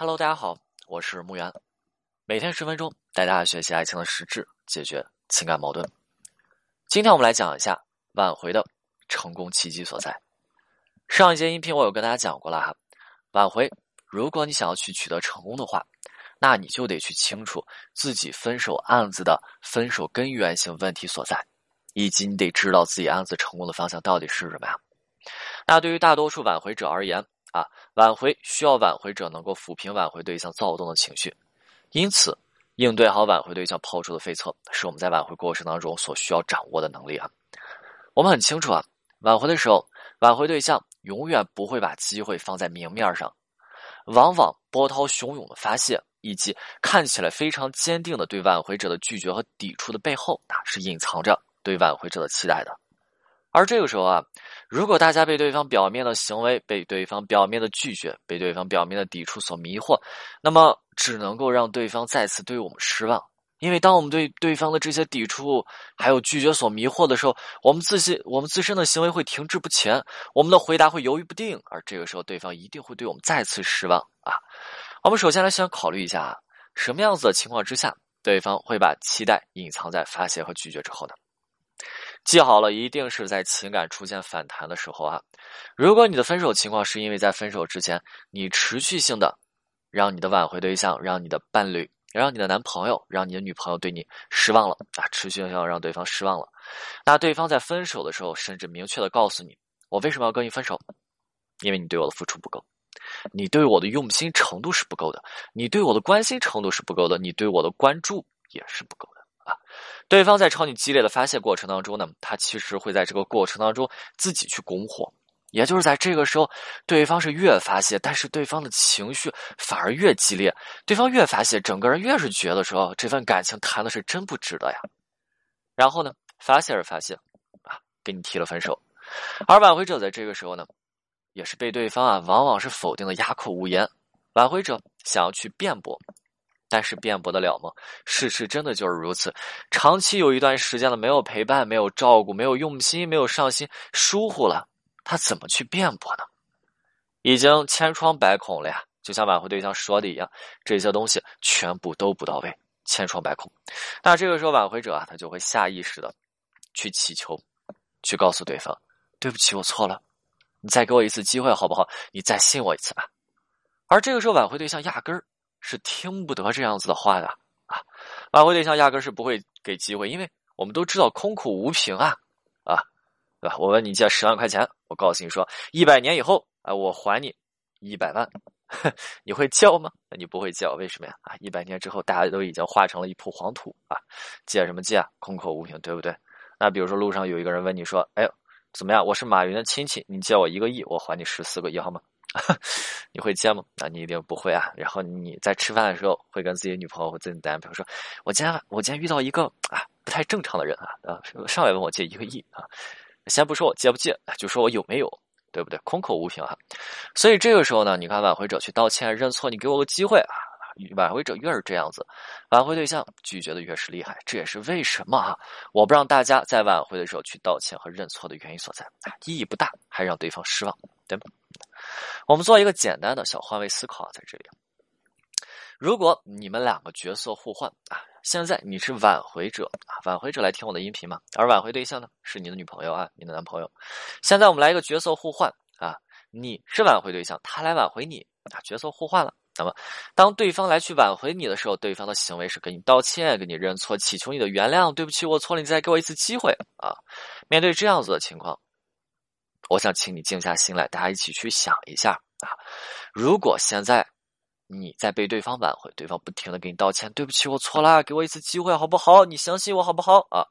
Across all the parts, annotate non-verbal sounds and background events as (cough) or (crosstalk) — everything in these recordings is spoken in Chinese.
Hello，大家好，我是木源，每天十分钟带大家学习爱情的实质，解决情感矛盾。今天我们来讲一下挽回的成功契机所在。上一节音频我有跟大家讲过了哈，挽回，如果你想要去取得成功的话，那你就得去清楚自己分手案子的分手根源性问题所在，以及你得知道自己案子成功的方向到底是什么呀？那对于大多数挽回者而言，啊，挽回需要挽回者能够抚平挽回对象躁动的情绪，因此应对好挽回对象抛出的费策，是我们在挽回过程当中所需要掌握的能力啊。我们很清楚啊，挽回的时候，挽回对象永远不会把机会放在明面上，往往波涛汹涌的发泄，以及看起来非常坚定的对挽回者的拒绝和抵触的背后，啊，是隐藏着对挽回者的期待的。而这个时候啊，如果大家被对方表面的行为、被对方表面的拒绝、被对方表面的抵触所迷惑，那么只能够让对方再次对我们失望。因为当我们对对方的这些抵触还有拒绝所迷惑的时候，我们自己我们自身的行为会停滞不前，我们的回答会犹豫不定，而这个时候对方一定会对我们再次失望啊。我们首先来先考虑一下啊，什么样子的情况之下，对方会把期待隐藏在发泄和拒绝之后呢？记好了，一定是在情感出现反弹的时候啊。如果你的分手情况是因为在分手之前，你持续性的让你的挽回对象、让你的伴侣、让你的男朋友、让你的女朋友对你失望了啊，持续性让对方失望了，那对方在分手的时候，甚至明确的告诉你：“我为什么要跟你分手？因为你对我的付出不够，你对我的用心程度是不够的，你对我的关心程度是不够的，你对我的关注也是不够的。”啊，对方在朝你激烈的发泄过程当中呢，他其实会在这个过程当中自己去拱火，也就是在这个时候，对方是越发泄，但是对方的情绪反而越激烈，对方越发泄，整个人越是觉得说这份感情谈的是真不值得呀。然后呢，发泄而发泄，啊，给你提了分手，而挽回者在这个时候呢，也是被对方啊，往往是否定的哑口无言，挽回者想要去辩驳。但是辩驳得了吗？事实真的就是如此。长期有一段时间了，没有陪伴，没有照顾，没有用心，没有上心，疏忽了，他怎么去辩驳呢？已经千疮百孔了呀！就像挽回对象说的一样，这些东西全部都不到位，千疮百孔。那这个时候，挽回者啊，他就会下意识的去祈求，去告诉对方：“对不起，我错了，你再给我一次机会好不好？你再信我一次吧。”而这个时候，挽回对象压根儿。是听不得这样子的话的啊！挽回对象压根是不会给机会，因为我们都知道空口无凭啊啊，对吧？我问你借十万块钱，我告诉你说一百年以后啊，我还你一百万，你会借吗？你不会借，为什么呀？啊，一百年之后大家都已经化成了一铺黄土啊，借什么借啊？空口无凭，对不对？那比如说路上有一个人问你说：“哎，怎么样？我是马云的亲戚，你借我一个亿，我还你十四个亿，好吗？” (laughs) 你会接吗？那你一定不会啊。然后你在吃饭的时候，会跟自己女朋友或自己男朋友说：“我今天我今天遇到一个啊不太正常的人啊啊，上来问我借一个亿啊，先不说我借不借，就说我有没有，对不对？空口无凭啊。所以这个时候呢，你看挽回者去道歉认错，你给我个机会啊。挽回者越是这样子，挽回对象拒绝的越是厉害。这也是为什么啊，我不让大家在挽回的时候去道歉和认错的原因所在啊，意义不大，还让对方失望，对吗？我们做一个简单的小换位思考啊，在这里，如果你们两个角色互换啊，现在你是挽回者啊，挽回者来听我的音频嘛，而挽回对象呢是你的女朋友啊，你的男朋友。现在我们来一个角色互换啊，你是挽回对象，他来挽回你啊，角色互换了。那么，当对方来去挽回你的时候，对方的行为是跟你道歉、跟你认错、祈求你的原谅，对不起，我错了，你再给我一次机会啊。面对这样子的情况。我想请你静下心来，大家一起去想一下啊！如果现在你在被对方挽回，对方不停的给你道歉，对不起，我错了，给我一次机会好不好？你相信我好不好啊？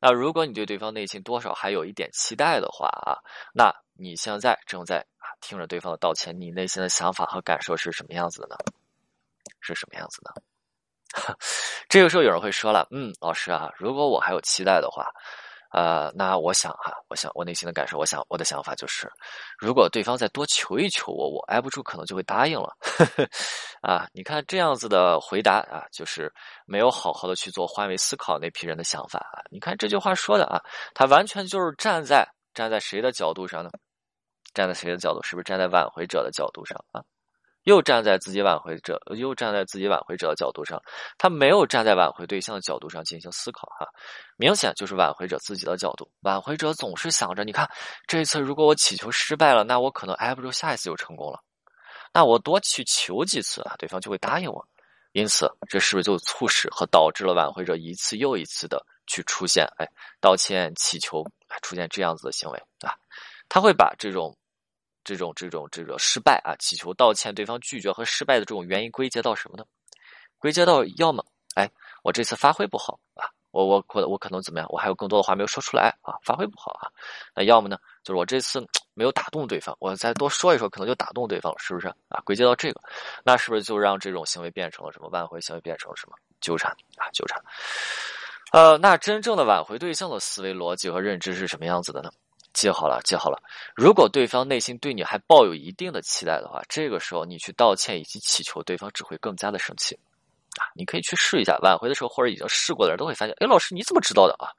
那如果你对对方内心多少还有一点期待的话啊，那你现在正在听着对方的道歉，你内心的想法和感受是什么样子的呢？是什么样子呢？(laughs) 这个时候有人会说了，嗯，老师啊，如果我还有期待的话。呃，那我想哈，我想我内心的感受，我想我的想法就是，如果对方再多求一求我，我挨不住，可能就会答应了。(laughs) 啊，你看这样子的回答啊，就是没有好好的去做换位思考那批人的想法啊。你看这句话说的啊，他完全就是站在站在谁的角度上呢？站在谁的角度？是不是站在挽回者的角度上啊？又站在自己挽回者，又站在自己挽回者的角度上，他没有站在挽回对象的角度上进行思考哈，明显就是挽回者自己的角度。挽回者总是想着，你看这一次如果我祈求失败了，那我可能挨不住下一次就成功了。那我多去求几次啊，对方就会答应我。因此，这是不是就促使和导致了挽回者一次又一次的去出现，哎，道歉、祈求，出现这样子的行为啊？他会把这种、这种、这种、这个失败啊，祈求道歉，对方拒绝和失败的这种原因归结到什么呢？归结到要么，哎，我这次发挥不好啊，我我我我可能怎么样？我还有更多的话没有说出来啊，发挥不好啊。那要么呢，就是我这次 (tsk) 没有打动对方，我再多说一说，可能就打动对方了，是不是啊？归结到这个，那是不是就让这种行为变成了什么挽回行为变成了什么纠缠啊？纠缠。呃，那真正的挽回对象的思维逻辑和认知是什么样子的呢？记好了，记好了。如果对方内心对你还抱有一定的期待的话，这个时候你去道歉以及祈求，对方只会更加的生气。啊，你可以去试一下，挽回的时候或者已经试过的人都会发现，哎，老师你怎么知道的啊？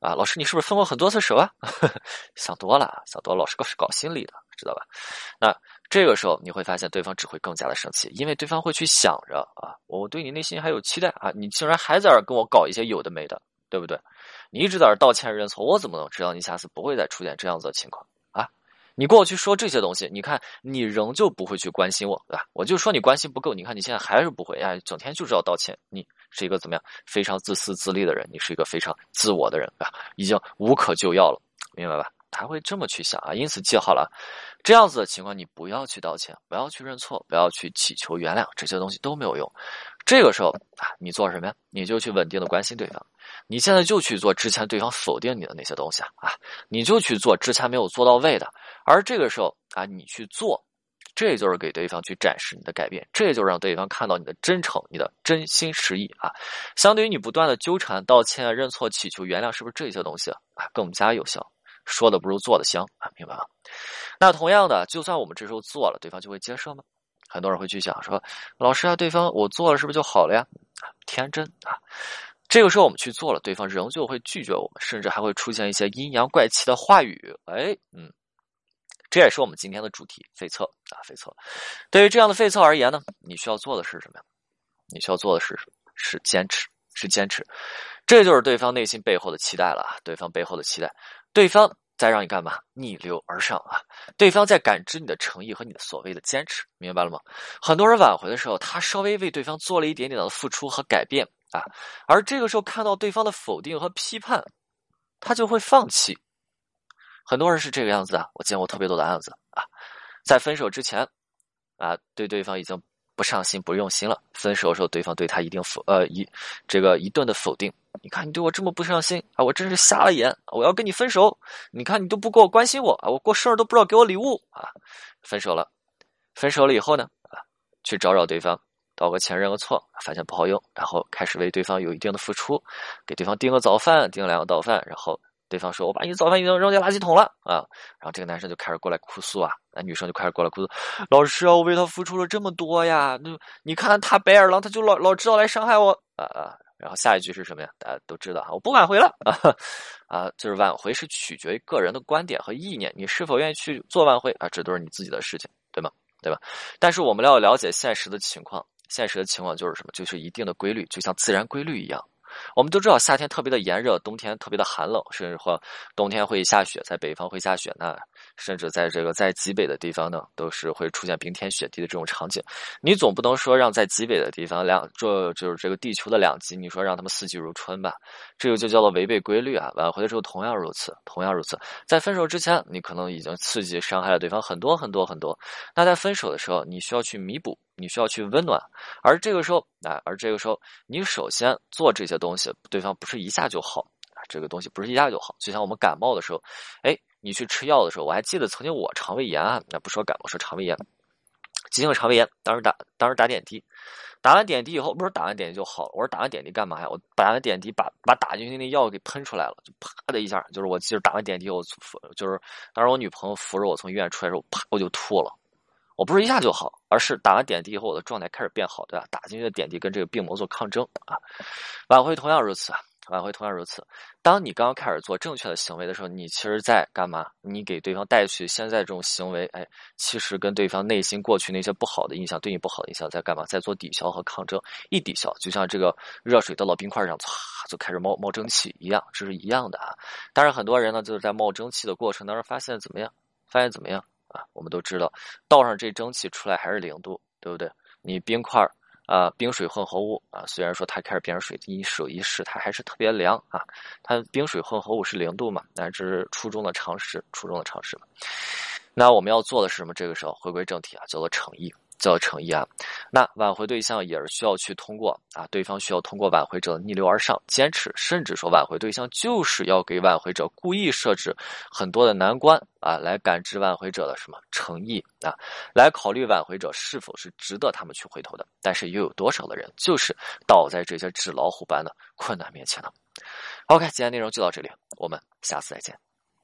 啊，老师你是不是分过很多次手啊？(laughs) 想多了，想多了，老师搞是搞心理的，知道吧？那这个时候你会发现对方只会更加的生气，因为对方会去想着啊，我对你内心还有期待啊，你竟然还在这跟我搞一些有的没的，对不对？你一直在这道歉认错，我怎么能知道你下次不会再出现这样子的情况啊？你过去说这些东西，你看你仍旧不会去关心我，对吧？我就说你关心不够，你看你现在还是不会，哎，整天就知道道歉，你是一个怎么样非常自私自利的人，你是一个非常自我的人啊，已经无可救药了，明白吧？他会这么去想啊，因此记好了，这样子的情况你不要去道歉，不要去认错，不要去祈求原谅，这些东西都没有用。这个时候啊，你做什么呀？你就去稳定的关心对方。你现在就去做之前对方否定你的那些东西啊啊！你就去做之前没有做到位的。而这个时候啊，你去做，这就是给对方去展示你的改变，这就是让对方看到你的真诚、你的真心实意啊。相对于你不断的纠缠、道歉、认错、祈求原谅，是不是这些东西啊更加有效？说的不如做的香啊，明白吗？那同样的，就算我们这时候做了，对方就会接受吗？很多人会去想说，老师啊，对方我做了是不是就好了呀？天真啊！这个时候我们去做了，对方仍旧会拒绝我们，甚至还会出现一些阴阳怪气的话语。哎，嗯，这也是我们今天的主题——废策啊，废测。对于这样的废策而言呢，你需要做的是什么呀？你需要做的是是坚持，是坚持。这就是对方内心背后的期待了啊！对方背后的期待，对方再让你干嘛？逆流而上啊！对方在感知你的诚意和你的所谓的坚持，明白了吗？很多人挽回的时候，他稍微为对方做了一点点的付出和改变。啊，而这个时候看到对方的否定和批判，他就会放弃。很多人是这个样子啊，我见过特别多的案子啊，在分手之前啊，对对方已经不上心、不用心了。分手的时候，对方对他一定否呃一这个一顿的否定。你看你对我这么不上心啊，我真是瞎了眼，我要跟你分手。你看你都不给我关心我啊，我过生日都不知道给我礼物啊。分手了，分手了以后呢啊，去找找对方。道个歉，认个错，发现不好用，然后开始为对方有一定的付出，给对方订个早饭，订两个早饭，然后对方说：“我把你早饭已经扔进垃圾桶了啊！”然后这个男生就开始过来哭诉啊，那女生就开始过来哭诉：“老师啊，我为他付出了这么多呀，那你看他白眼狼，他就老老知道来伤害我啊啊！”然后下一句是什么呀？大家都知道啊，我不挽回了啊 (laughs) 啊！就是挽回是取决于个人的观点和意念，你是否愿意去做挽回啊？这都是你自己的事情，对吗？对吧？但是我们要了解现实的情况。现实的情况就是什么？就是一定的规律，就像自然规律一样。我们都知道，夏天特别的炎热，冬天特别的寒冷，甚至或冬天会下雪，在北方会下雪，那甚至在这个在极北的地方呢，都是会出现冰天雪地的这种场景。你总不能说让在极北的地方两这就是这个地球的两极，你说让他们四季如春吧？这个就叫做违背规律啊！挽回的时候同样如此，同样如此。在分手之前，你可能已经刺激伤害了对方很多很多很多，那在分手的时候，你需要去弥补。你需要去温暖，而这个时候，啊，而这个时候，你首先做这些东西，对方不是一下就好啊，这个东西不是一下就好。就像我们感冒的时候，哎，你去吃药的时候，我还记得曾经我肠胃炎啊，那不说感冒，说肠胃炎，急性肠胃炎，当时打，当时打点滴，打完点滴以后，不是打完点滴就好了，我说打完点滴干嘛呀？我打完点滴把把打进去那药给喷出来了，就啪的一下，就是我记得打完点滴，我就是当时我女朋友扶着我从医院出来的时候，啪我就吐了。我不是一下就好，而是打完点滴以后，我的状态开始变好，对吧？打进去的点滴跟这个病魔做抗争啊。挽回同样如此，挽回同样如此。当你刚刚开始做正确的行为的时候，你其实在干嘛？你给对方带去现在这种行为，哎，其实跟对方内心过去那些不好的印象，对你不好的印象在干嘛？在做抵消和抗争。一抵消，就像这个热水倒到冰块上，唰就开始冒冒蒸汽一样，这是一样的啊。但是，很多人呢就是在冒蒸汽的过程当中发现怎么样？发现怎么样啊？我们都知道，倒上这蒸汽出来还是零度，对不对？你冰块。啊，冰水混合物啊，虽然说它开始变成水，你手一试，它还是特别凉啊。它冰水混合物是零度嘛？那这是初中的常识，初中的常识。那我们要做的是什么？这个时候回归正题啊，叫做诚意。叫诚意啊，那挽回对象也是需要去通过啊，对方需要通过挽回者逆流而上，坚持，甚至说挽回对象就是要给挽回者故意设置很多的难关啊，来感知挽回者的什么诚意啊，来考虑挽回者是否是值得他们去回头的。但是又有多少的人就是倒在这些纸老虎般的困难面前呢？OK，今天内容就到这里，我们下次再见。